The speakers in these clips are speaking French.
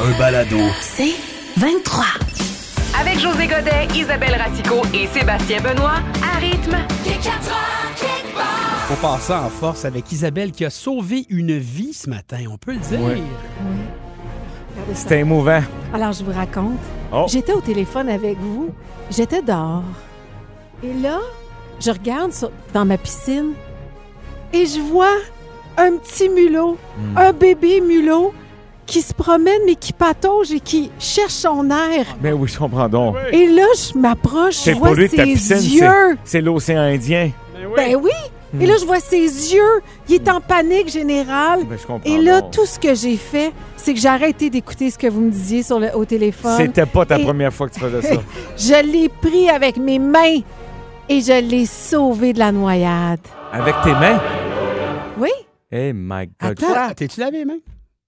un balado. C'est 23. Avec José Godet, Isabelle Ratico et Sébastien Benoît, à rythme. On passe ça en force avec Isabelle qui a sauvé une vie ce matin, on peut le dire. Oui. C'était émouvant. Alors, je vous raconte. Oh. J'étais au téléphone avec vous. J'étais dehors. Et là, je regarde sur- dans ma piscine et je vois un petit mulot, Hmm. un bébé mulot qui se promène mais qui patauge et qui cherche son air. Ben oui, je comprends donc. Et là, je m'approche, je C'est vois ses piscine, yeux. c'est- c'est l'océan Indien. Ben oui. Et là, je vois ses yeux. Il est en panique générale. Ben, je comprends Et là, donc. tout ce que j'ai fait, c'est que j'ai arrêté d'écouter ce que vous me disiez sur le, au téléphone. C'était pas ta Et- première fois que tu faisais ça. Je l'ai pris avec mes mains et je l'ai sauvé de la noyade. Avec tes mains? Oui? Eh my God. Attends. Ah, T'es-tu lavé les mains?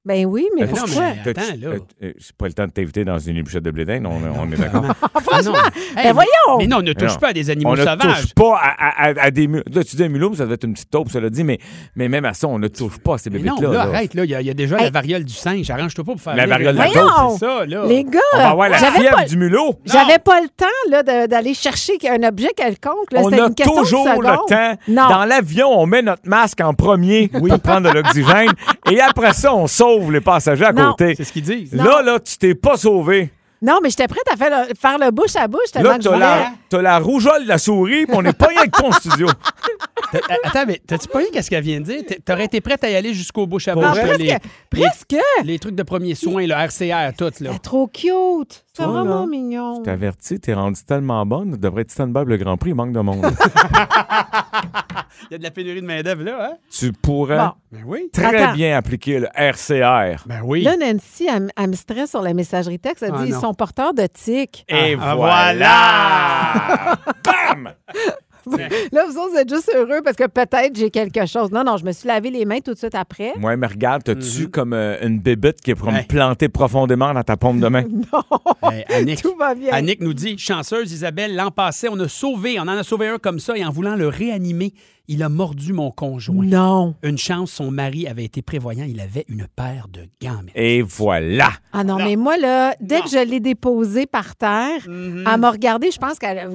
Ben oui, mais Euh, non, pourquoi? mais- T'as- Attends, là. euh, euh, C'est pas le temps de t'inviter dans une ébouchette de blé d'Inde, on, on est d'accord? Ah, non. Hey, Ben voyons! Mais non, ne touche Non. pas à des animaux on ne sauvages. touche pas à, à- à- à des mulots. Là, tu dis un mulot, mais ça doit être une petite taupe, ça l'a dit, mais, mais même à ça, on ne touche pas à ces Mais non, bébés-là. là, là. arrête, là. Il y, a- il y a déjà Hey. la variole du singe. Arrange-toi pas pour faire La rire variole de la les- taupe. C'est ça, là. Les gars, On va avoir la j'avais fièvre pas, du mulot. j'avais pas le temps là, de- d'aller chercher un objet quelconque. là. On C'était a une question de toujours le temps. Non. Dans l'avion, on met notre masque en premier pour prendre de l'oxygène. et après ça, on sauve les passagers à Non. côté. C'est ce qu'ils disent. Là, là, tu t'es pas sauvé. Non, mais j'étais prête à faire le, faire le bouche à bouche tellement Là, que je t'as voulais. la, t'as la rougeole de la souris, puis on n'est pas rien que ton studio. T'as- Attends, mais t'as-tu pas vu qu'est-ce qu'elle vient de dire? T'aurais été prête à y aller jusqu'au bouche à bouche. Ah, presque, les, presque. les- les trucs de premiers soins, le RCR, tout, là. Elle est trop cute. C'est vraiment là, mignon. Je t'avertis, t'es rendu tellement bonne, tu devrais être stand-by le Grand Prix, il manque de monde. Il y a de la pénurie de main-d'œuvre, là, hein? tu pourrais Bon. Ben oui. très Attends. bien appliquer le RCR. Ben oui. Là, Nancy, elle, me stresse sur la messagerie texte. Elle Ah, dit ils non. sont porteurs de tics. Et Ah, voilà! Bam! Là, vous autres, vous êtes juste heureux parce que peut-être j'ai quelque chose. Non, non, je me suis lavé les mains tout de suite après. Ouais, mais regarde, t'as-tu Mhm. comme euh, une bébête qui est pour me Hey. planter profondément dans ta paume de main? Hey, Annick, Tout va bien. Annick nous dit Chanceuse, Isabelle, l'an passé, on a sauvé, on en a sauvé un comme ça, et en voulant le réanimer, il a mordu mon conjoint. Non. Une chance, son mari avait été prévoyant, il avait une paire de gants. Et voilà! Ah non, mais moi, là, dès Non. que je l'ai déposé par terre, Mhm. elle m'a regardé, je pense qu'elle a,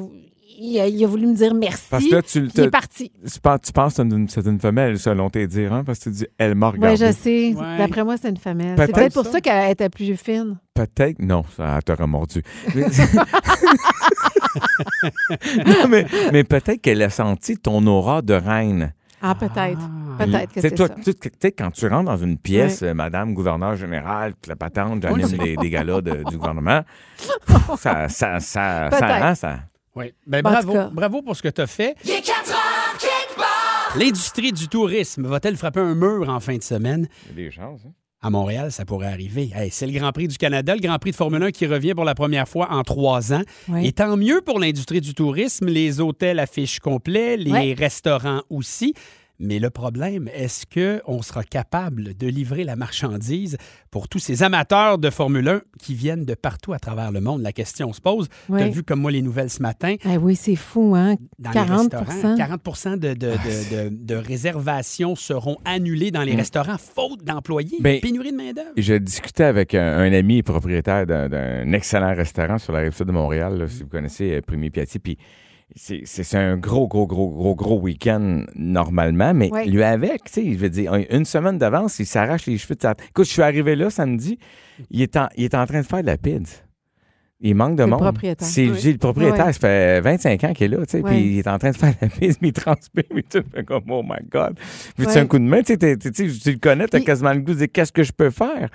il a, il a voulu me dire merci. Parce que là, tu il est parti. Tu penses, tu penses que c'est une, c'est une femelle, selon tes dires, hein? Parce que tu dis, elle m'a Oui, regardé. je sais. Ouais. D'après moi, c'est une femelle. Peut-être C'est peut-être pour ça. ça qu'elle était plus fine. Peut-être. Non, ça t'aurait mordu. Mais- non, mais, mais peut-être qu'elle a senti ton aura de reine. Ah, peut-être. Peut-être que Tu sais, c'est toi, ça. tu sais, quand tu rentres dans une pièce, euh, Madame gouverneur général, que la patente, j'anime des, des galas de- du gouvernement, ça, ça, ça, ça- Oui. Ben, Bon, bravo, pour ce que tu as fait. L'industrie du tourisme va-t-elle frapper un mur en fin de semaine? Il y a des chances, hein? À Montréal, ça pourrait arriver. Hey, c'est le Grand Prix du Canada, le Grand Prix de Formule 1 qui revient pour la première fois en trois ans. Oui. Et tant mieux pour l'industrie du tourisme. Les hôtels affichent complet, les restaurants aussi. Mais le problème, est-ce qu'on sera capable de livrer la marchandise pour tous ces amateurs de Formule 1 qui viennent de partout à travers le monde? La question se pose. Oui. Tu as vu comme moi les nouvelles ce matin? Ah oui, c'est fou, hein? Dans 40 les restaurants, 40 de, de, de- de- de réservations seront annulées dans les restaurants faute d'employés. Ben, Pénurie de main-d'œuvre. Je discutais avec un, un ami propriétaire d'un- d'un excellent restaurant sur la rive sud de Montréal, là, si vous connaissez euh, Premier Piatti, puis c'est- un gros, gros, gros, gros, gros week-end normalement, mais Ouais. lui avec, tu sais, je veux dire, un- une semaine d'avance, il s'arrache les cheveux de sa Écoute, je suis arrivé là samedi, il est en, il est en train de faire de la pizza. Il manque de C'est le monde. propriétaire. C'est le propriétaire, ça fait 25 ans qu'il est là, tu sais, puis il est en train de faire la pizza, mais il transpire, mais tout fait comme, oh my God. Veux-tu Ouais. un coup de main? Tu sais, tu tu le connais, t'as Puis- quasiment le goût de dire qu'est-ce que je peux faire?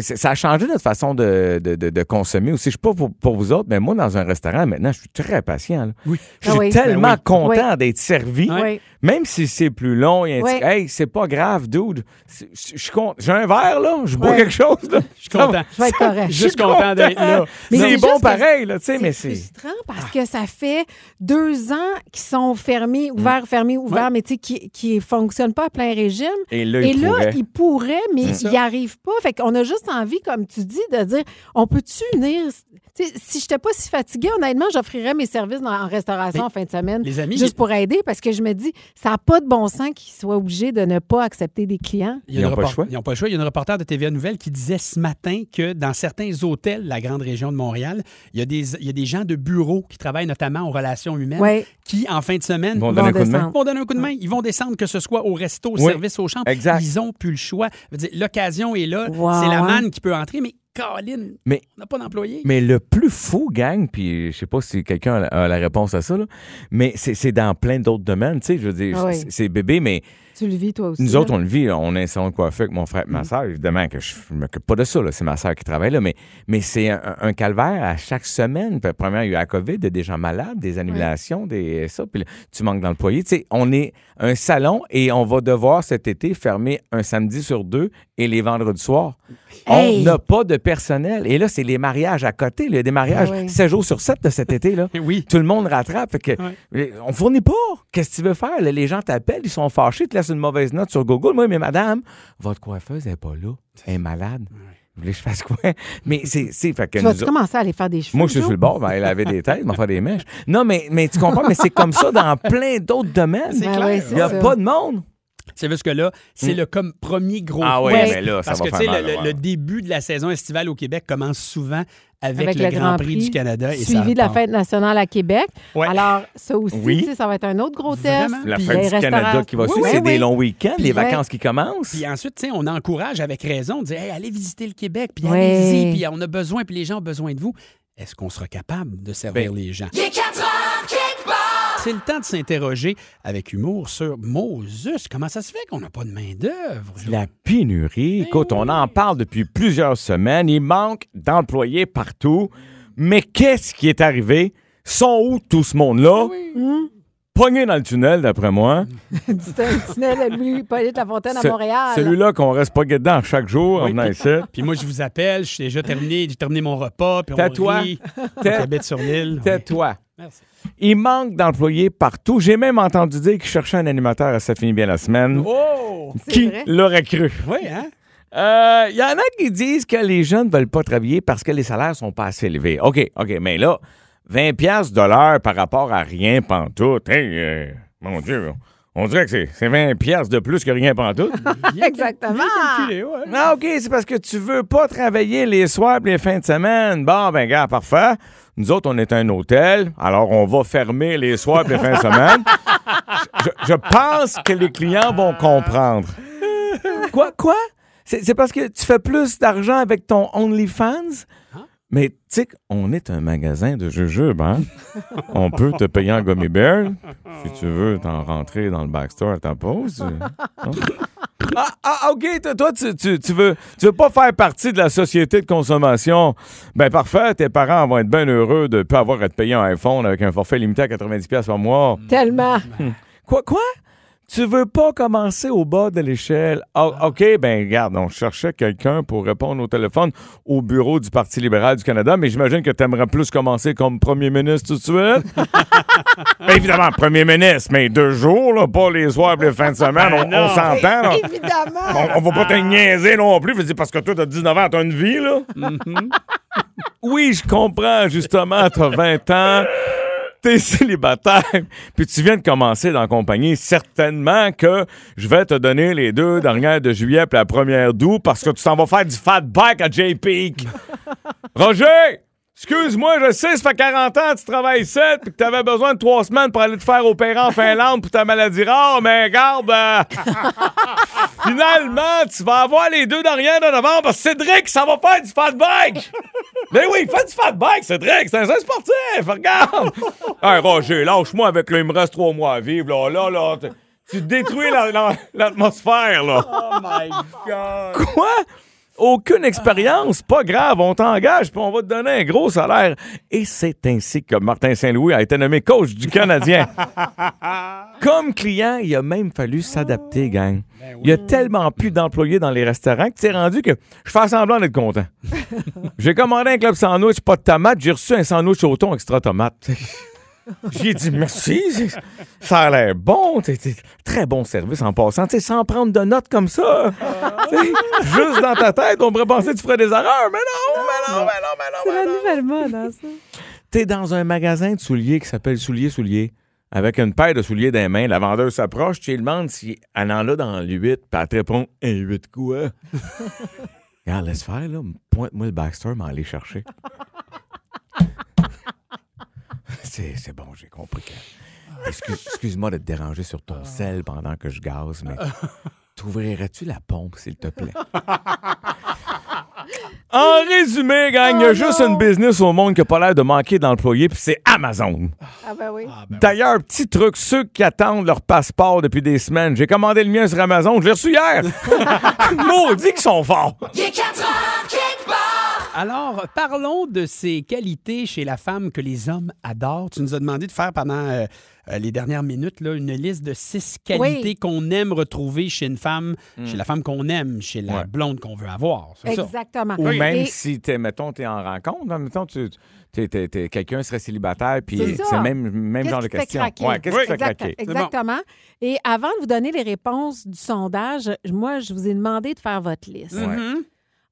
Ça a changé notre façon de, de, de- de consommer aussi. Je sais pas pour, pour vous autres, mais moi, dans un restaurant, maintenant, je suis très patient. là. Oui. Je suis Ah oui. tellement Ben oui. content d'être servi, Oui. même si c'est plus long. Il y a un Ouais. petit- Hey, c'est pas grave, dude. Suis. J'ai un verre, là. Je bois quelque chose, là. Je suis content. Je vais être correct. Juste content d'être là. Mais bon pareil, là, tu sais, mais c'est. frustrant parce que ça fait deux ans qu'ils sont fermés, ouverts, fermés, ouverts, Ouais. mais tu sais, qui, qui fonctionnent pas à plein régime. Et là, Et ils pourraient, mais ils n'y arrivent pas. Fait qu'on a juste envie, comme tu dis, de dire on peut-tu venir. Tu sais, si je n'étais pas si fatiguée, honnêtement, j'offrirais mes services dans- en restauration Mais, en fin de semaine. les amis, Juste pour aider, parce que je me dis, ça n'a pas de bon sens qu'ils soient obligés de ne pas accepter des clients. Ils n'ont pas le choix. Ils n'ont pas le choix. Il y a une reporter de TVA Nouvelle qui disait ce matin que dans certains hôtels de la grande région de Montréal, il y a des, il y a des gens de bureau qui travaillent notamment en relations humaines qui, en fin de semaine, Vont donner un vont coup de main. descendre. vont donner un coup de main. Ils vont descendre, que ce soit au resto, au Oui. service, aux chambres. Exact. Ils n'ont plus le choix. L'occasion est là. Wow, C'est la manne qui peut entrer, mais Caroline, Mais- on n'a pas d'employé. Mais le plus fou, gang, puis je sais pas si quelqu'un a la- a la réponse à ça, là, mais c'est c'est dans plein d'autres domaines, tu sais, je veux dire, Ah oui. c'est bébé, mais Tu le vis, toi aussi. nous là? autres, on le vit, on a un salon de coiffeur avec mon frère et ma soeur, évidemment que je ne m'occupe pas de ça, c'est ma soeur qui travaille là, mais, mais c'est un, un calvaire à chaque semaine. Puis, premièrement, il y a eu la COVID, des gens malades, des annulations, des ça, puis là, tu manques d'employés. Tu sais, on est un salon et on va devoir cet été fermer un samedi sur deux et les vendredis soirs. Hey! On n'a pas de personnel. Et là, c'est les mariages à côté. Il y a des mariages oui. 7 jours sur 7 de cet été. Là. Oui. Tout le monde rattrape. Fait que, Ouais. On fournit pas. Qu'est-ce que tu veux faire? là? Les gens t'appellent, ils sont fâchés, ils te laissent une mauvaise note sur Google. Moi, mais madame, votre coiffeuse n'est pas là. Elle est malade. Vous voulez que je fasse quoi? Mais c'est. c'est- fait que Tu vas-tu autres- commencer à aller faire des cheveux? moi, je suis sur le bord, ben, elle avait des têtes, m'en faire des mèches. Non, mais, mais tu comprends, mais c'est comme ça dans plein d'autres domaines. C'est Ben clair. ouais, Il n'y a ça. pas de monde. C'est juste que là, c'est le comme premier gros Ah ouais, mais là, ça Parce va que tu faire sais, ouais. le début de la saison estivale au Québec commence souvent avec, Avec le, Grand, Prix, du Canada. Et ça Suivi de la fête nationale à Québec. Ouais. Alors, ça aussi, Oui. ça va être un autre gros test. Vraiment? La Puis fête du Canada qui va Oui, suivre, oui, c'est oui. des longs week-ends, les vacances qui commencent. Puis ensuite, tu sais, on encourage avec raison de dire Hey, allez visiter le Québec, puis allez-y, puis on a besoin, puis les gens ont besoin de vous. Est-ce qu'on sera capable de servir Ben, les gens? C'est le temps de s'interroger avec humour sur Moses. Comment ça se fait qu'on n'a pas de main-d'œuvre? La pénurie, écoute, on en parle depuis plusieurs semaines. Il manque d'employés partout. Mais qu'est-ce qui est arrivé? Sont où tout ce monde-là? Pogné dans le tunnel, d'après moi. C'est un tunnel à Louis-Polyte Lafontaine à Ce- Montréal. Celui-là qu'on reste pas dedans chaque jour en Oui, venant puis- ici. Puis moi, je vous appelle, je suis déjà terminé, j'ai terminé mon repas, puis on Tais-toi. rit. Tais- J'habite sur l'île. Tais-toi. Merci. Il manque d'employés partout. J'ai même entendu dire qu'il cherchait un animateur à Ça finit bien la semaine. Oh! Qui l'aurait cru? Oui, hein? Il y en a qui disent que les jeunes ne veulent pas travailler parce que les salaires sont pas assez élevés. OK, OK, mais là, 20 pièces de l'heure par rapport à rien pantoute. Hey, euh, mon Dieu, on dirait que c'est- c'est 20 pièces de plus que rien pantoute. Exactement. Calculé, ouais. non, OK, c'est parce que tu veux pas travailler les soirs et les fins de semaine. Bon, ben, gars, parfait. Nous autres, on est un hôtel, alors on va fermer les soirs et les fins de semaine. Je, je pense que les clients vont comprendre. Quoi? Quoi? C'est c'est parce que tu fais plus d'argent avec ton OnlyFans? Mais tu sais qu'on est un magasin de jujubes, hein? On peut te payer en gummy bear si tu veux t'en rentrer dans le backstore à ta pause. Ah, ah, OK, toi, toi, tu, tu, tu veux, tu veux pas faire partie de la société de consommation. Ben parfait, tes parents vont être bien heureux de ne pas avoir à te payer un iPhone avec un forfait limité à 90$ par mois. Tellement. Quoi, quoi? Tu veux pas commencer au bas de l'échelle? Ah, OK, ben regarde, on cherchait quelqu'un pour répondre au téléphone au bureau du Parti libéral du Canada, mais j'imagine que tu aimerais plus commencer comme premier ministre tout de suite. Ben, évidemment, premier ministre, mais deux jours, là, pas les soirs et les fins de semaine, on, on s'entend. là. Évidemment. On, on va pas te niaiser non plus, dire, parce que toi, t'as 19 ans, t'as une vie, là. oui, je comprends, justement, t'as 20 ans, t'es célibataire, puis tu viens de commencer dans la compagnie. Certainement que je vais te donner les deux dernières de juillet puis la première d'août parce que tu t'en vas faire du fat back à J-Peak. Roger! Excuse-moi, je sais, ça fait 40 ans que tu travailles ici, puis que tu avais besoin de trois semaines pour aller te faire opérer en Finlande pour ta maladie rare, mais regarde, euh, finalement, tu vas avoir les deux dernières de novembre parce que Cédric, ça va faire du fat bike! Mais oui, fais du fat bike, Cédric, c'est un sportif, regarde! hey, Roger, lâche-moi avec là, il me reste trois mois à vivre, là, là, là, tu détruis la- la- l'atmosphère, là. Oh my God! Quoi? Aucune expérience, pas grave, on t'engage puis on va te donner un gros salaire. Et c'est ainsi que Martin Saint-Louis a été nommé coach du Canadien. Comme client, il a même fallu s'adapter, gang. Il y a tellement plus d'employés dans les restaurants que c'est rendu que je fais semblant d'être content. j'ai commandé un club sandwich, pas de tomates, j'ai reçu un sandwich au thon extra tomate. J'ai dit merci, ça a l'air bon, très bon service en passant, tu sais, sans prendre de notes comme ça. Juste dans ta tête, on pourrait penser que tu ferais des erreurs, mais non, mais non, mais non, mais non, C'est mais la nouvelle mode, hein, ça? T'es dans un magasin de souliers qui s'appelle Souliers Souliers. Avec une paire de souliers dans les mains, la vendeuse s'approche, tu lui demandes si elle en a dans le 8, puis elle te répond Un 8 quoi Regarde, laisse faire, là. Pointe-moi le Baxter, m'en aller chercher. C'est, c'est bon, j'ai compris que. Excuse- Excuse-moi de te déranger sur ton sel pendant que je gaze, mais t'ouvrirais-tu la pompe, s'il te plaît? En résumé, gang, il y a juste une business au monde qui n'a pas l'air de manquer d'employés, puis c'est Amazon. Ah ben oui. Ah, ben D'ailleurs, petit truc, ceux qui attendent leur passeport depuis des semaines, j'ai commandé le mien sur Amazon, je l'ai reçu hier. Maudit qu'ils sont forts. Alors, parlons de ces qualités chez la femme que les hommes adorent. Tu nous as demandé de faire pendant euh, euh, les dernières minutes là, une liste de six qualités Oui. qu'on aime retrouver chez une femme, chez la femme qu'on aime, chez la Ouais. blonde qu'on veut avoir. Ça? Exactement. Ou même Et- si, t'es, mettons, tu es en rencontre, hein, mettons, tu, t'es- t'es- t'es- quelqu'un serait célibataire, puis C'est le même, même genre de question. Ouais, qu'est-ce qui te fait craquer? Exactement. Et avant de vous donner les réponses du sondage, moi, je vous ai demandé de faire votre liste. Mhm.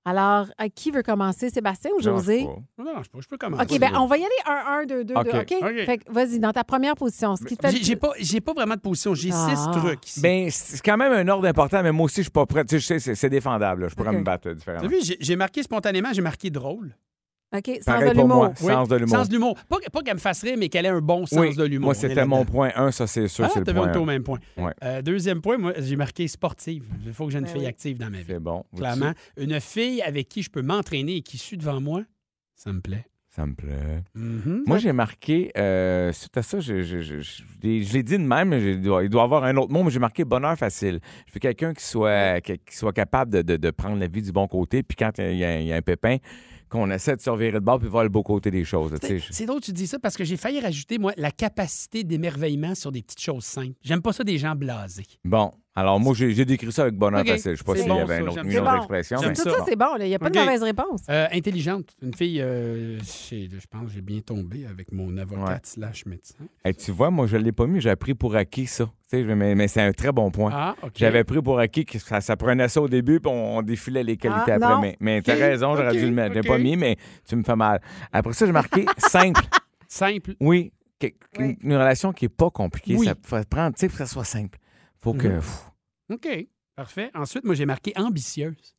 Alors, à qui veut commencer, Sébastien ou Non, José? je sais pas. Non, je peux, je peux commencer. OK, ben on va y aller 1, 1, 2, 2, 2. OK. OK? OK. Fait que vas-y, dans ta première position, ce qui te fait... J'ai j'ai pas, j'ai pas vraiment de position. J'ai Ah. six trucs ici. Ben, c'est quand même un ordre important, mais moi aussi, je suis pas prêt. Tu sais, c'est, c'est défendable. là. Je pourrais OK. me battre euh, T'as différemment. vu, j'ai j'ai marqué spontanément, j'ai marqué drôle. OK, sens Pareil de pour moi. l'humour. Sens de l'humour. Sens de l'humour. Pas, pas qu'elle me fasse rire, mais qu'elle ait un bon sens Oui, de l'humour. moi, c'était mon point 1, ça, c'est sûr, Ah, c'est le point un au 1. même point. Ouais. Euh, deuxième point, moi, j'ai marqué sportive. Il faut que j'ai une Ben fille oui. active dans ma vie. C'est bon. Clairement, une fille avec qui je peux m'entraîner et qui suit devant moi, ça me plaît. Ça me plaît. Mhm. Moi, j'ai marqué, euh, suite à ça, je, je, je, je, je- je l'ai dit de même, mais il doit, doit avoir un autre mot, mais j'ai marqué bonheur facile. Je veux quelqu'un qui soit, qui, qui soit capable de, de- de prendre la vie du bon côté, puis quand il y, a, il y a un pépin, qu'on essaie de se revirer de bord puis voir le beau côté des choses. c'est drôle que tu dis ça parce que j'ai failli rajouter, moi, la capacité d'émerveillement sur des petites choses simples. J'aime pas ça des gens blasés. Bon, alors moi, j'ai j'ai décrit ça avec bonheur OK. facile. Je sais pas s'il bon, y avait ça, un autre- une autre Bon. expression. Mais- Tout ça. c'est bon. Il n'y a pas de mauvaise réponse. Euh, intelligente. Une fille, euh, je pense que j'ai bien tombé avec mon avocate slash médecin. Hey, tu vois, moi, je l'ai pas mis, j'ai pris pour acquis ça. Tu sais, mais mais c'est un très bon point. Ah, OK. J'avais pris pour acquis que ça, ça prenait ça au début, puis on, on défilait les qualités Ah, après. Mais, mais t'as OK, raison, j'aurais dû le mettre. Je l'ai pas mis, mais tu me fais mal. Après ça, j'ai marqué simple. Simple. Oui, une, relation qui n'est pas compliquée. Ça faut prendre, tu sais, faut que ça soit simple. Faut que. Mhm. OK. Parfait. Ensuite, moi, j'ai marqué ambitieuse.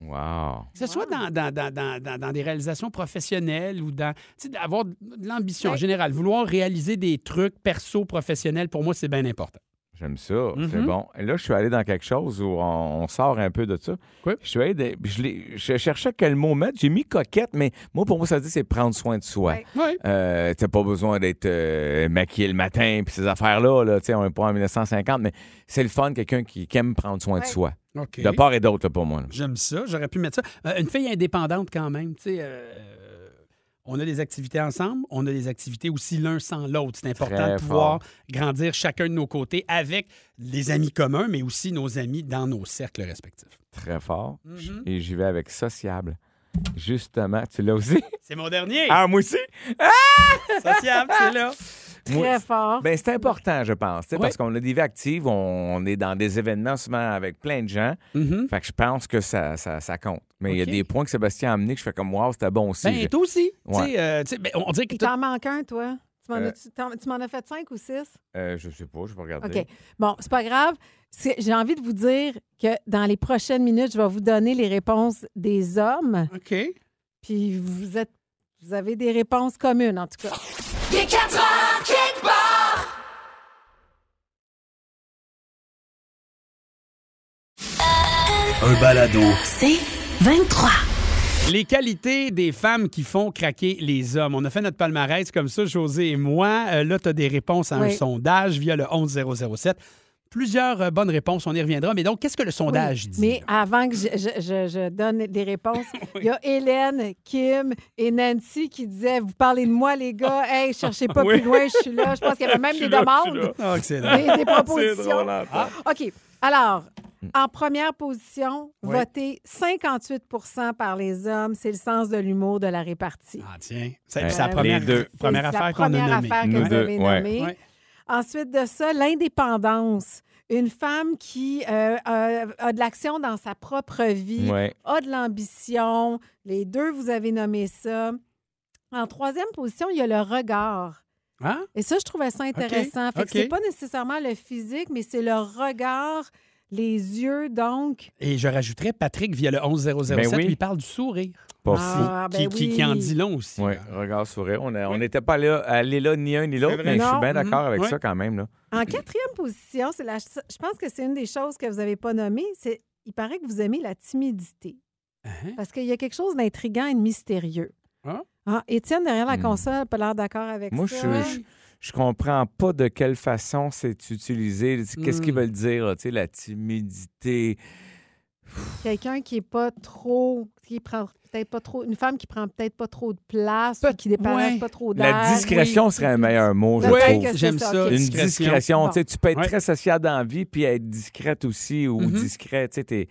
Wow. Que ce soit dans, dans, dans, dans, dans- dans des réalisations professionnelles ou dans. Tu sais, d'avoir de l'ambition en Oui. général. Vouloir réaliser des trucs perso, professionnels, pour moi, c'est bien important. J'aime ça. C'est Mhm. bon. Et là, je suis allé dans quelque chose où on, on sort un peu de ça. Oui. Je suis allé. de- je, cherchais quel mot mettre. J'ai mis coquette, mais moi, pour moi, ça dit c'est prendre soin de soi. Oui. Euh, t'as pas besoin d'être euh, maquillé le matin puis ces affaires-là, là, tu sais, on est pas en 1950, mais c'est le fun, quelqu'un qui, qui aime prendre soin de soi. OK. De part et d'autre, pour moi. J'aime ça. J'aurais pu mettre ça. Euh, une fille indépendante, quand même. Tu sais, euh, on a des activités ensemble. On a des activités aussi l'un sans l'autre. C'est important Très de pouvoir grandir chacun de nos côtés avec les amis communs, mais aussi nos amis dans nos cercles respectifs. Très fort. Mhm. Et j'y vais avec sociable. Justement, tu l'as aussi? C'est mon dernier. Ah, moi aussi? Sociable, c'est là. Très fort. Ben, c'est important, je pense, tu sais, Ouais. parce qu'on a des vies actives, on, on est dans des événements souvent avec plein de gens. Mhm. Fait que je pense que ça, ça, ça compte. Mais il y a des points que Sébastien a amenés que je fais comme, wow, c'était bon aussi. Ben, J'ai- toi aussi. Tu Ouais. sais, euh, ben, on dirait que Il t'en manque un, toi? Tu m'en Euh, as- tu t'en- tu m'en as fait cinq ou six? Euh, je sais pas, je vais regarder. OK. Bon, c'est pas grave. C'est- J'ai envie de vous dire que dans les prochaines minutes, je vais vous donner les réponses des hommes. OK. Puis vous êtes vous avez des réponses communes, en tout cas. Un balado. C'est 23. Les qualités des femmes qui font craquer les hommes. On a fait notre palmarès comme ça, José et moi. Euh, là, tu as des réponses à un sondage via le 11007. Plusieurs euh, bonnes réponses, on y reviendra. Mais donc, qu'est-ce que le sondage dit? Mais avant que je, je- je- je donne des réponses, il y a Hélène, Kim et Nancy qui disaient Vous parlez de moi, les gars. Hey, cherchez pas Oui. plus loin, je suis là. Je pense qu'il y avait même des là, demandes, Ah, excellent. des, des propositions. Antoine. OK. Alors, en première position, Oui. votez 58% par les hommes. C'est le sens de l'humour de la répartie. Ah, tiens. C'est Ouais. la première, deux. affaire qu'on a première nommée. affaire que vous avez ouais. nommée. Ouais. Ensuite de ça, l'indépendance. Une femme qui euh, a, a de l'action dans sa propre vie, Ouais. a de l'ambition. Les deux, vous avez nommé ça. En troisième position, il y a le regard. Hein? Et ça, je trouvais ça intéressant. Fait OK. que c'est pas nécessairement le physique, mais c'est le regard, les yeux, donc. Et je rajouterais Patrick via le 11007, Ben oui. lui parle du sourire. Pas Ah, qui, ben qui- qui en oui. dit long aussi. Ouais, regard sourire. On n'était pas là, allé là ni un ni l'autre, mais je suis bien d'accord avec Mhm. ça quand même. Là. En quatrième position, c'est la, je pense que c'est une des choses que vous n'avez pas nommées. C'est, il paraît que vous aimez la timidité. Hein? Parce qu'il y a quelque chose d'intriguant et de mystérieux. Ah. Ah, Étienne, derrière la Hmm. console, n'a pas l'air d'accord avec Moi, ça. je, je, je comprends pas de quelle façon c'est utilisé. Qu'est-ce qu'ils Mm. veulent dire, là, tu sais, la timidité? Quelqu'un qui est pas trop, qui prend peut-être pas trop, une femme qui prend peut-être pas trop de place, ou qui dépasse ouais. pas trop d'air. La discrétion serait un meilleur mot, je c'est J'aime ça. Une discrétion. Tu sais, tu peux être Ouais. très sociable dans la vie puis être discrète aussi ou discret. Tu sais,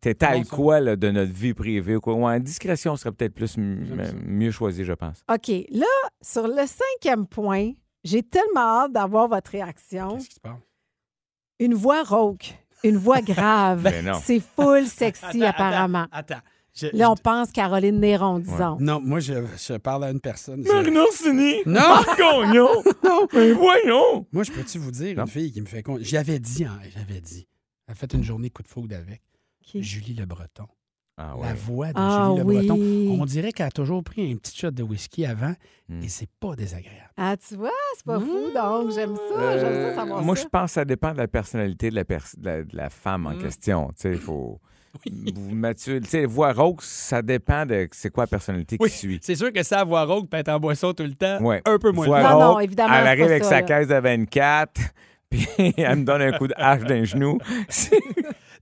t'es, tal quoi là, de notre vie privée. ou Quoi? Ouais, discrétion serait peut-être plus mieux choisi, je pense. OK. Là, sur le cinquième point, j'ai tellement hâte d'avoir votre réaction. Qu'est-ce qui se passe? Une voix rauque, une voix grave. Ben non. C'est full sexy, Attends, apparemment. Attends. attends. Je- Là, on pense Caroline Néron, disons. Non, moi, je, je parle à une personne. Marino Orsini! Non! Gagnon! non! Mais voyons! Moi, je peux-tu vous dire, Non. une fille qui me fait con. J'avais dit, hein, j'avais dit. Elle a fait une journée coup de foudre avec? Julie Le Breton. Ah La voix de Ah Julie Le Breton. oui. On dirait qu'elle a toujours pris un petit shot de whisky avant Hmm. et c'est pas désagréable. Ah, tu vois, c'est pas fou, donc j'aime ça. J'aime ça savoir Euh, moi, ça. je pense que ça dépend de la personnalité de la, pers- de la, de la femme en Mm. question. Tu sais, il faut. Vous Mathieu, tu sais, voix rauque, ça dépend de c'est quoi la personnalité Oui. qui suit. C'est sûr que ça, voix rauque, peut être en boisson tout le temps, Ouais. un peu moins. Voix Non, non, rauque, évidemment, Elle c'est arrive avec ça, sa là. caisse de 24, puis elle me donne un coup de hache d'un genou.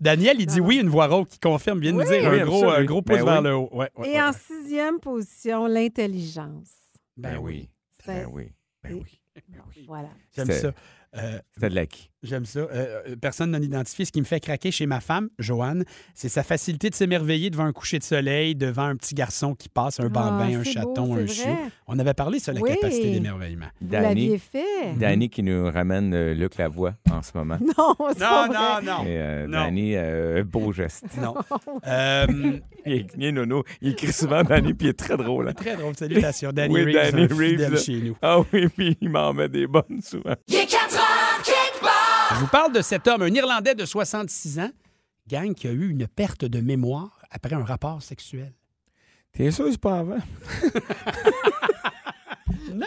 Daniel, il dit oui, une voix rauque qui confirme, vient de nous Oui. dire Oui, un gros, un gros pouce Ben vers oui. le haut. Ouais, ouais, Et ouais, en sixième position, l'intelligence. Ben oui. C'est- Ben oui. Ben oui. Voilà. J'aime ça. Euh, C'était de l'acquis. J'aime ça. Euh, euh, personne non identifié. Ce qui me fait craquer chez ma femme, Joanne, c'est sa facilité de s'émerveiller devant un coucher de soleil, devant un petit garçon qui passe, un bambin, Ah, un c'est chaton, beau, un chiot. On avait parlé sur la Oui. capacité d'émerveillement. Danny, l'aviez fait. Danny qui nous ramène euh, Luc Lavoie en ce moment. Non, c'est pas Non, vrai. non, non. Et euh, Non. Danny, euh, beau geste. Non. Euh, Il est, il est nono. Il écrit souvent Danny, puis il est très drôle. hein. très drôle. Salutations. Danny Oui, Reeves, Danny un Reeves, là. chez nous. Ah oui, puis il m'en met des bonnes souvent. Je vous parle de cet homme, un Irlandais de 66 ans, gang qui a eu une perte de mémoire après un rapport sexuel. T'es sûr que c'est pas avant? Non!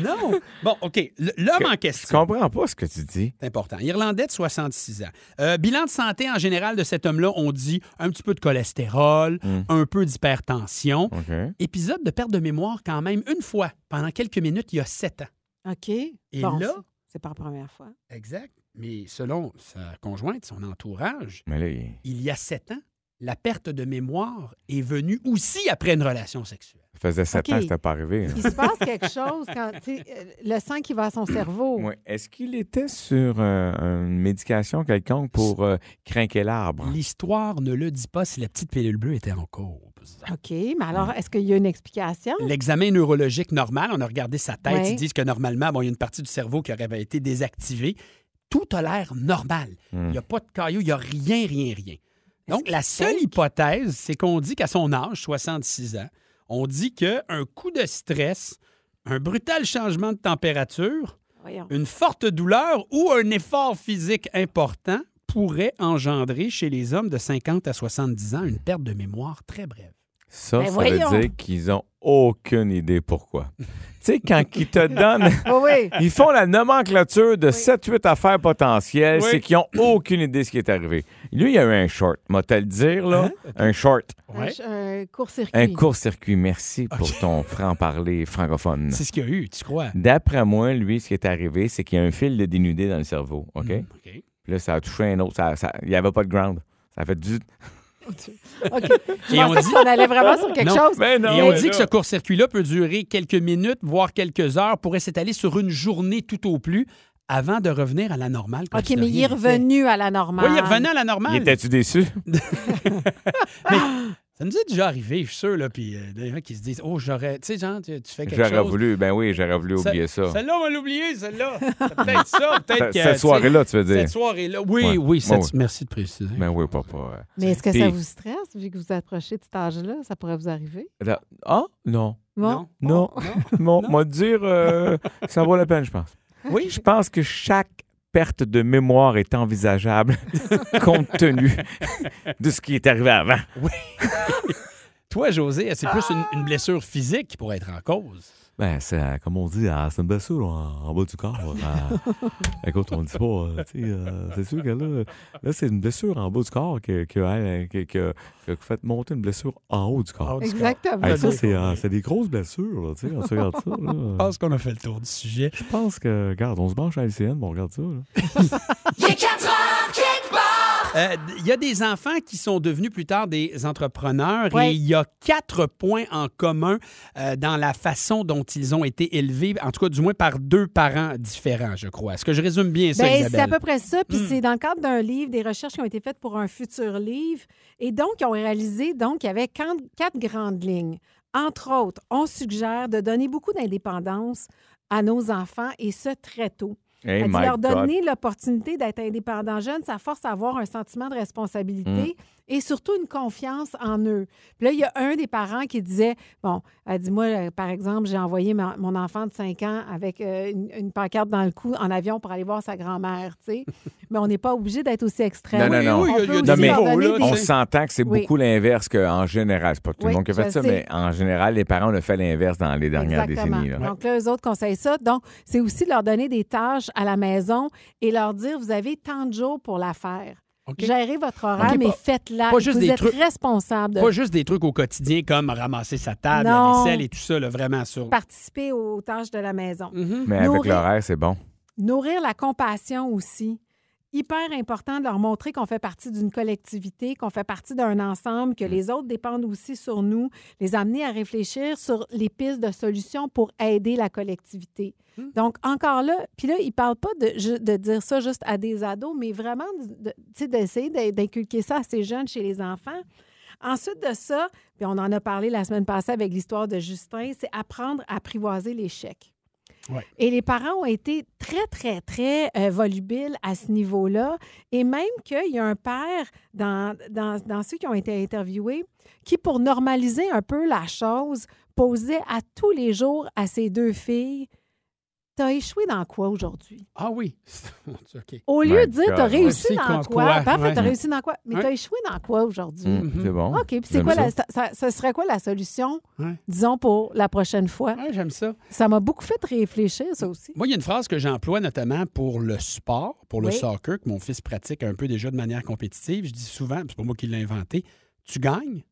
non! Bon, OK. L'homme en Je question. comprends pas ce que tu dis. C'est important. Irlandais de 66 ans. Euh, bilan de santé en général de cet homme-là, on dit un petit peu de cholestérol, Mm. un peu d'hypertension. Épisode de perte de mémoire quand même une fois, pendant quelques minutes, il y a sept ans. OK. Et Bon, là, c'est- pas la première fois. exact, mais selon sa conjointe, son entourage, Mais là, il il y a sept ans, la perte de mémoire est venue aussi après une relation sexuelle. faisait sept OK. ans que c'était pas arrivé. hein. Il se passe quelque chose quand le sang qui va à son cerveau. Ouais. Est-ce qu'il était sur euh, une médication quelconque pour euh, craquer l'arbre? L'histoire ne le dit pas si la petite pilule bleue était en cause. OK, mais alors, est-ce qu'il y a une explication? L'examen neurologique normal, on a regardé sa tête, Ouais. ils disent que normalement, bon, il y a une partie du cerveau qui aurait été désactivée. Tout a l'air normal. Hmm. Il n'y a pas de caillou, il n'y a rien, rien, rien. Donc, la seule hypothèse, c'est qu'on dit qu'à son âge, 66 ans, on dit qu'un coup de stress, un brutal changement de température, Voyons. une forte douleur ou un effort physique important pourrait engendrer chez les hommes de 50 à 70 ans une perte de mémoire très brève. Ça, Ben ça voyons. veut dire qu'ils ont aucune idée pourquoi. tu sais, quand ils te donnent. Oui, oui. Ils font la nomenclature de Oui. 7-8 affaires potentielles, Oui. c'est qu'ils n'ont aucune idée de ce qui est arrivé. Lui, il a eu un short. Moi, te le dire, là, Hein? un short. Ouais. Un, un court-circuit. Un court-circuit. Merci pour ton franc-parler francophone. C'est ce qu'il y a eu, tu crois? D'après moi, lui, ce qui est arrivé, c'est qu'il y a un fil de dénudé dans le cerveau. OK? Mm, OK. Puis là, ça a touché un autre. Ça, ça- il n'y avait pas de ground. Ça a fait du. OK. Je Et on pensais dit- qu'on allait vraiment sur quelque Non. chose. Mais non, Et on mais dit là- que ce court-circuit-là peut durer quelques minutes, voire quelques heures, pourrait s'étaler sur une journée tout au plus avant de revenir à la normale. comme OK, si de mais il est n'était. revenu à la normale. Oui, il est revenu à la normale. était-tu déçu? Ça nous est déjà arrivé, je suis sûr, là, puis euh, des gens qui se disent, oh, j'aurais, tu sais, genre, tu, tu fais quelque J'aurais chose. voulu, ben oui, j'aurais voulu oublier ça. Celle-là, on va l'oublier, celle-là. C'est peut-être ça, peut-être Cette- que... Cette soirée-là, tu veux dire? Cette soirée-là, oui, Ouais. oui, cette- Ouais, ouais. merci de préciser. Ben oui, papa. ouais. Mais est-ce que Puis- ça vous stresse, vu que vous approchez de cet âge-là? Ça pourrait vous arriver? Là- Ah, non. Bon. Non. Non, moi dire, euh, ça vaut la peine, je pense. Oui, Je pense que chaque perte de mémoire est envisageable compte tenu de ce qui est arrivé avant. toi, José, c'est plus une, une blessure physique qui pourrait être en cause. Ben, c'est, euh, comme on dit, c'est une blessure en, en bas du corps. Ah, écoute, on dit pas, euh, tu sais, euh, c'est sûr que là, là, c'est une blessure en bas du corps que, que, hein, que, que- que fait monter une blessure en haut du corps. Exactement. Hey, ça, c'est, euh, des grosses blessures, là, tu sais, quand tu regardes ça. là. Je pense qu'on a fait le tour du sujet. Je pense que, regarde, on se branche à LCN, mais on regarde ça. là. Euh, Il y a des enfants qui sont devenus plus tard des entrepreneurs Ouais. et il y a quatre points en commun euh, dans la façon dont ils ont été élevés, en tout cas du moins par deux parents différents, je crois. Est-ce que je résume bien ça, Ben, c'est à peu près ça. Puis Hmm. c'est dans le cadre d'un livre, des recherches qui ont été faites pour un futur livre. Et donc, ils ont réalisé donc, qu'il y avait quatre, quatre grandes lignes. Entre autres, on suggère de donner beaucoup d'indépendance à nos enfants et ce très tôt. Hey, Elle dit leur God. donner l'opportunité d'être indépendant jeune, ça force à avoir un sentiment de responsabilité Mm. Et surtout une confiance en eux. Puis là, il y a un des parents qui disait, bon, elle dit, moi, euh, par exemple, j'ai envoyé ma- mon enfant de 5 ans avec euh, une, une pancarte dans le cou en avion pour aller voir sa grand-mère, tu sais. Mais on n'est pas obligé d'être aussi extrême. Non, non, non. On s'entend que c'est Oui. beaucoup l'inverse qu'en général. C'est pas tout le Oui, monde qui a fait ça, sais. mais en général, les parents ont fait l'inverse dans les dernières Exactement. décennies. là. Donc là, eux autres conseillent ça. Donc, c'est aussi leur donner des tâches à la maison et leur dire, vous avez tant de jours pour la faire. OK. Gérez votre horaire, mais faites-la. pas juste vous des êtes trucs- responsable de Pas juste des trucs au quotidien comme ramasser sa table, Non. la vaisselle et tout ça, là, vraiment sur. participer aux tâches de la maison. Mhm. Mais avec l'horaire, c'est bon. Nourrir la compassion aussi. Hyper important de leur montrer qu'on fait partie d'une collectivité, qu'on fait partie d'un ensemble, Mm. que les autres dépendent aussi sur nous, les amener à réfléchir sur les pistes de solutions pour aider la collectivité. Mm. Donc, encore là, puis là, ils ne parlent pas de, de dire ça juste à des ados, mais vraiment d'essayer d'in- d'inculquer ça à ces jeunes chez les enfants. Ensuite de ça, puis on en a parlé la semaine passée avec l'histoire de Justin, c'est apprendre à apprivoiser l'échec. Et les parents ont été très, très, très euh, volubiles à ce niveau-là. Et même qu'il y a un père dans ceux qui ont été interviewés qui, pour normaliser un peu la chose, posait à tous les jours à ses deux filles T'as échoué dans quoi aujourd'hui? Ah oui. OK. Au lieu My de dire God. T'as réussi dans quoi- quoi? Parfait, Ouais. t'as réussi dans quoi? Mais Ouais. t'as échoué dans quoi aujourd'hui? Mm, Mhm. C'est bon. OK, puis c'est J'aime quoi ça. la, ça, ça- ça serait quoi la solution, Ouais. disons, pour la prochaine fois? Ouais, j'aime ça. Ça m'a beaucoup fait réfléchir, ça aussi. Moi, il y a une phrase que j'emploie notamment pour le sport, pour le Oui. soccer, que mon fils pratique un peu déjà de manière compétitive. Je dis souvent, c'est pas moi qui l'ai inventé, tu gagnes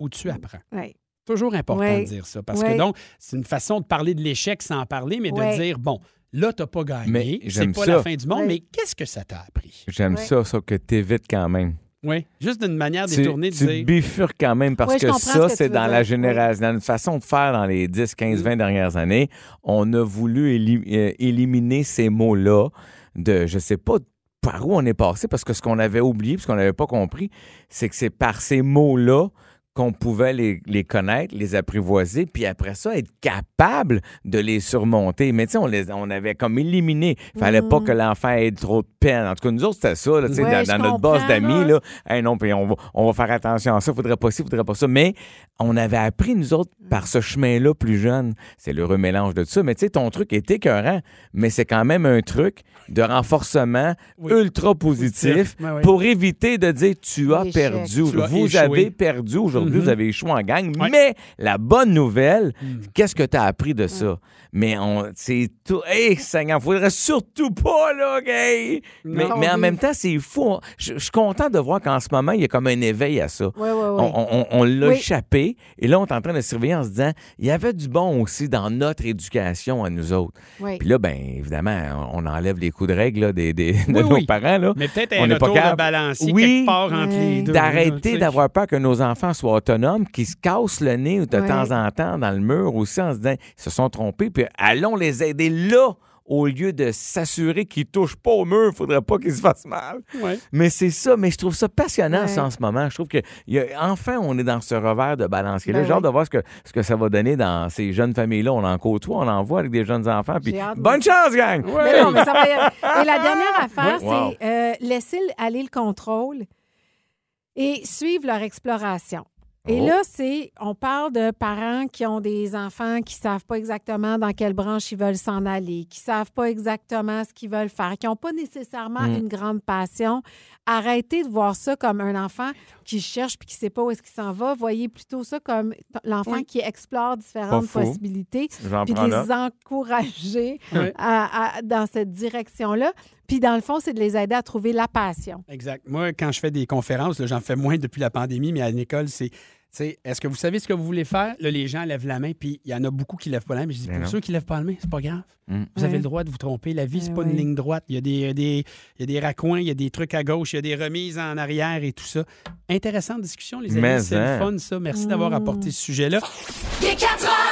ou tu apprends. Ouais. Toujours important de dire ça. Parce que donc, c'est une façon de parler de l'échec sans en parler, mais de dire, bon, là, tu n'as pas Mais gagné. C'est pas ça. la fin du monde, mais qu'est-ce que ça t'a appris? J'aime Ouais. ça, ça que t'évites quand même. Oui. Juste d'une manière Tu, détournée de tu dire. bifurques quand même parce Ouais, que ce ça, c'est tu dans la génération, dans notre façon de faire dans les 10, 15, 20 dernières années. On a voulu euh, éliminer ces mots-là de, je sais pas par où on est passé parce que ce qu'on avait oublié, parce qu'on n'avait pas compris, c'est que c'est par ces mots-là qu'on pouvait les, les connaître, les apprivoiser, puis après ça, être capable de les surmonter. Mais tu sais, on, les- on avait comme éliminé. Il fallait pas Mhm. que l'enfant ait trop de peine. En tout cas, nous autres, c'était ça, là, Ouais, dans, notre base d'amis, là. là. Hey, non, puis on va, on va faire attention à ça, faudrait pas ci, faudrait pas ça. Mais on avait appris, nous autres, par ce chemin-là plus jeune. C'est le remélange de tout ça. Mais tu sais, ton truc est écœurant, mais c'est quand même un truc de renforcement Oui. ultra positif pour éviter de dire tu as perdu. Tu vous échoué. avez perdu aujourd'hui, Mhm. vous avez échoué en gang. Ouais. Mais la bonne nouvelle, Mm. qu'est-ce que tu as appris de ça? Mais on, c'est tout. Hey, Seigneur, faudrait surtout pas, là, gay! Mais, mais en même temps, c'est fou. Je je suis content de voir qu'en ce moment, il y a comme un éveil à ça. Oui, oui, oui. On, on- on l'a Oui. échappé et là, on est en train de surveiller en se disant il y avait du bon aussi dans notre éducation à nous autres. Oui. Puis là, bien évidemment, on enlève les coups de règle là, des, des- de Oui, nos oui. parents. Là. Mais peut-être On un n'est pas retour de capable. balancier Oui. quelque part entre les deux. D'arrêter d'avoir peur que nos enfants soient autonomes, qu'ils se cassent le nez de temps en temps dans le mur aussi en se disant ils se sont trompés, puis allons les aider là au lieu de s'assurer qu'ils touchent pas au mur, il faudrait pas qu'ils se fassent mal. Ouais. Mais c'est ça, mais je trouve ça passionnant Ouais. ça en ce moment. Je trouve que il y a- enfin on est dans ce revers de balancier. là Ben J'ai hâte oui. de voir ce que, ce que ça va donner dans ces jeunes familles-là. On en côtoie, on en voit avec des jeunes enfants. Puis J'ai bonne chance, gang! Mais non, mais ça va y- Et la dernière affaire, Ouais. Wow. c'est euh, laisser aller le contrôle et suivre leur exploration. Et Oh. là, c'est, on parle de parents qui ont des enfants qui savent pas exactement dans quelle branche ils veulent s'en aller, qui savent pas exactement ce qu'ils veulent faire, qui n'ont pas nécessairement Mm. une grande passion. Arrêtez de voir ça comme un enfant qui cherche puis qui sait pas où est-ce qu'il s'en va. Voyez plutôt ça comme l'enfant Oui. qui explore différentes possibilités puis les là. encourager Ouais. à- à- dans cette direction-là. Puis dans le fond, c'est de les aider à trouver la passion. Exact. Moi, quand je fais des conférences, là, j'en fais moins depuis la pandémie, mais à l'école, c'est. tu sais, Est-ce que vous savez ce que vous voulez faire? Là, les gens lèvent la main, puis il y en a beaucoup qui lèvent pas la main. Mais je dis, Mais pour non. ceux qui lèvent pas la main, c'est pas grave. Mm. Vous avez le droit de vous tromper. La vie, c'est Eh pas une ligne droite. Il y, a des, des- il y a des raccoins, il y a des trucs à gauche, il y a des remises en arrière et tout ça. Intéressante discussion, les amis. C'est le hein. fun, ça. Merci d'avoir Mm. apporté ce sujet-là. Il est 4 heures,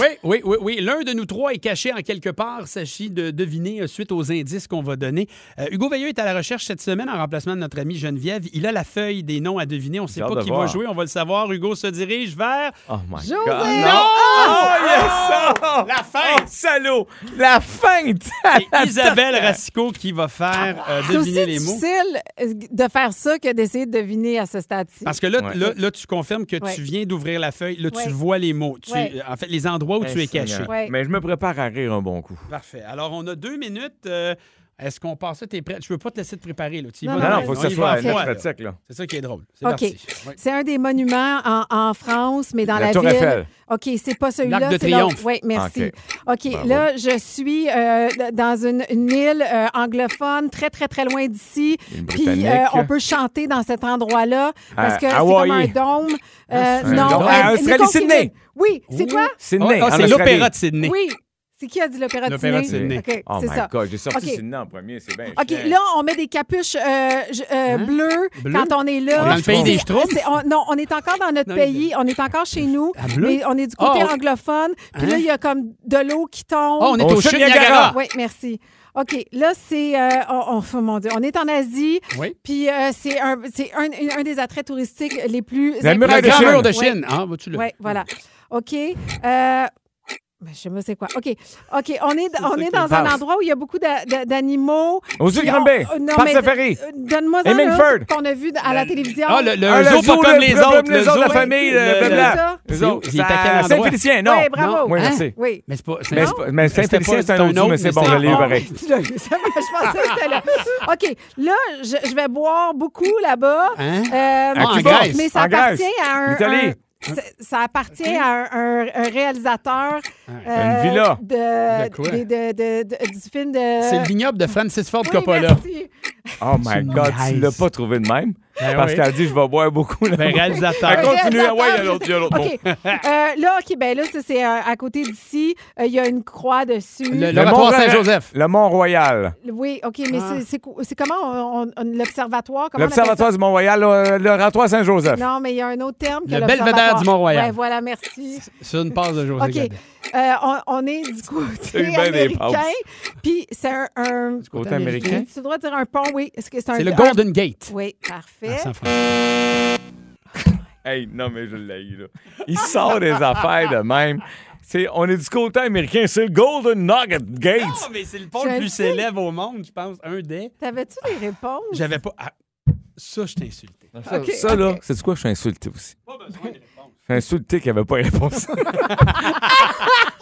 Oui, oui, oui, oui. L'un de nous trois est caché en quelque part. S'agit de deviner euh, suite aux indices qu'on va donner. Euh, Hugo Veilleux est à la recherche cette semaine en remplacement de notre ami Geneviève. Il a la feuille des noms à deviner. On ne sait pas qui va jouer. On va le savoir. Hugo se dirige vers. Oh my José! God. Non! Oh, yes! Oh, La fin! Oh, salaud! La fin! Et Isabelle Racicot qui va faire euh, C'est deviner les mots. difficile euh, de faire ça que d'essayer de deviner à ce stade-ci. Parce que là, Ouais. là, là, tu confirmes que Ouais. tu viens d'ouvrir la feuille. Là, tu vois les mots. Tu- Ouais. En fait, les endroits où tu es caché. Ouais. Mais je me prépare à rire un bon coup. Parfait. Alors, on a deux minutes. Euh, Est-ce qu'on passe ça? T'es prêt? Je veux pas te laisser te préparer. Là. Tu y Non, vas Non, non, faut que va soit à un froid, là. C'est ça qui est drôle. C'est OK. parti. Oui. C'est un des monuments en, en France, mais dans La la, Tour ville. Eiffel. OK, c'est pas celui-là. L'Arc de c'est Triomphe. Oui, merci. OK. Là, je suis euh, dans une, une île euh, anglophone, très, très, très loin d'ici. Puis euh, on peut chanter dans cet endroit-là parce À que c'est comme un dôme. Euh, un non, dôme. euh, Sydney. Oui, c'est quoi? Sydney. Ah, en c'est Australie. l'opéra de Sydney. Oui. C'est qui a dit l'opéra de L'opéra de Sydney? Sydney. OK, Oh c'est my ça. God, j'ai sorti OK. Sydney en premier, c'est bien OK, chiant. là, on met des capuches euh, je- euh, bleues Hein? Bleu? quand on est là. On est dans le pays des C'est- Schtroumpfs? c'est- on- Non, on est encore dans notre Non, pays, on est encore chez nous, Ah, bleu? mais on est du côté Ah, on- anglophone. Puis Hein? là, il y a comme de l'eau qui tombe. Oh, on est Au au chute chute Niagara. Niagara. Oui, merci. OK, là, c'est... euh, on, on- mon Dieu, on est en Asie, Oui. puis euh, c'est un, c'est un, un des attraits touristiques les plus La muraille de La Chine. mur de Oui. Chine. Ah, le. Oui, voilà. OK. Euh, ben, je sais pas c'est quoi. OK. OK, on est, on dans un passe. endroit où il y a beaucoup d'a- d'a- d'animaux. Aux îles Granby. on- non, Parc mais, Safari. euh, Donne-moi ça qu'on a vu à la télévision. Ah, le, le Ah, zoo, pas comme le- les le- autres. les le autres, zoo, la famille, le- le C'est blabla. ça? Les C'est autres, où? Il est à quel c'est à endroit? Saint-Félicien, non. Oui, bravo. Oui, je Hein? Oui. Mais c'est pas. c'est- Mais, non. c'est pas- mais C'était Saint-Félicien, pas- c'est un autre, mais c'est bon, je l'ai eu pareil. je pensais que c'était là. OK, là, je, je vais boire beaucoup là-bas. Hein? Euh, Ah, en mais- Grèce. Mais ça En Grèce. appartient à un. L'Italie. Un- ça- ça appartient à un, un- un réalisateur euh, Une villa. de, De quoi? de- de- de- de- du film de. C'est le vignoble de Francis Ford Oui, Coppola. merci. Oh my God, tu l'as pas trouvé de même? Ben Parce oui. qu'elle dit, je vais boire beaucoup. Là. Ben, réalisateur. Elle continue. Réalisateur. Ouais, il y a l'autre, il y a l'autre. OK. Euh, là, OK, ben là, ça, c'est euh, à côté d'ici. Euh, Il y a une croix dessus. Le- Mont- Saint-Joseph. Le Mont-Royal. Oui, OK, mais Ah. c'est- c'est c'est comment on- on- l'observatoire? L'Observatoire du Mont-Royal, le-? Saint-Joseph. Non, mais il y a un autre terme que Le belvédère du Mont-Royal. Ouais, voilà, merci. Sur une passe de José OK. Euh, on, on est du C'est côté bien des américain. Puis c'est un. un Côté américain? tu dois dire un pont, oui. Est-ce que c'est un. C'est le un- Golden Gate. Oui, parfait. Francisco. Hey, non, mais je l'ai eu, là. Il sort des affaires de même. C'est, on est du côté américain, c'est le Golden Nugget Gate. Non, mais c'est le pont Je le plus sais. célèbre au monde, je pense. Un des. T'avais-tu les réponses? J'avais pas. ah, ça, je t'ai insulté. Ça, ça, là, c'est quoi? Je suis insulté aussi? Pas besoin de Je suis insulté qu'il n'y avait pas de réponse.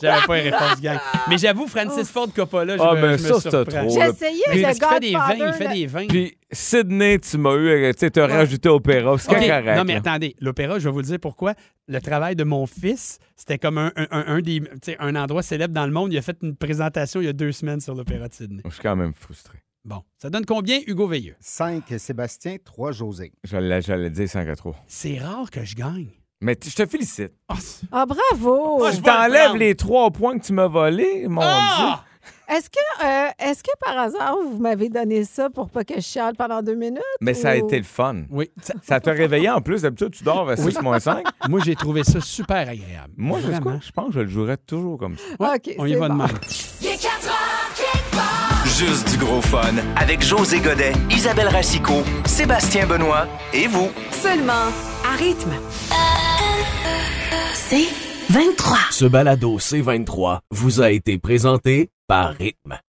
J'avais pas une réponse, gang. Mais j'avoue, Francis Ford Coppola, je Ah, me, mais je me ça, c'était surprends. trop. J'ai essayé Mais parce le qu'il fait des vins, Godfather. il fait là. des vins. Puis, Sydney, tu m'as eu, euh, tu sais, t'as rajouté opéra. C'est OK, correct. Non, mais là. attendez, l'opéra, je vais vous le dire pourquoi. Le travail de mon fils, c'était comme un, un, un- un des, tu sais, un endroit célèbre dans le monde. Il a fait une présentation il y a deux semaines sur l'opéra de Sydney. Je suis quand même frustré. Bon, ça donne combien, Hugo Veilleux? 5 Sébastien, 3 José. J'allais, j'allais dire 5 à 3. C'est rare que je gagne. Mais t- je te félicite. Ah, Ah, bravo! Je le t'enlève les trois points que tu m'as volés, mon Ah! Est-ce que, euh, est-ce que par hasard, vous m'avez donné ça pour pas que je chiale pendant deux minutes? Dieu. Mais ça a ou- été le fun. Oui, ça- t'a réveillé en plus. D'habitude, tu dors à 6 moins 5. moi, j'ai trouvé ça super agréable. Moi, je, Vraiment. je pense que je le jouerais toujours comme ça. Ouais, OK, on y c'est va bon. demain. Il est 4 heures, quelque part. Juste du gros fun avec José Godet, Isabelle Racicot, Sébastien Benoît et vous. Seulement à rythme. C'est 23. Ce balado C23 vous a été présenté par Rythme.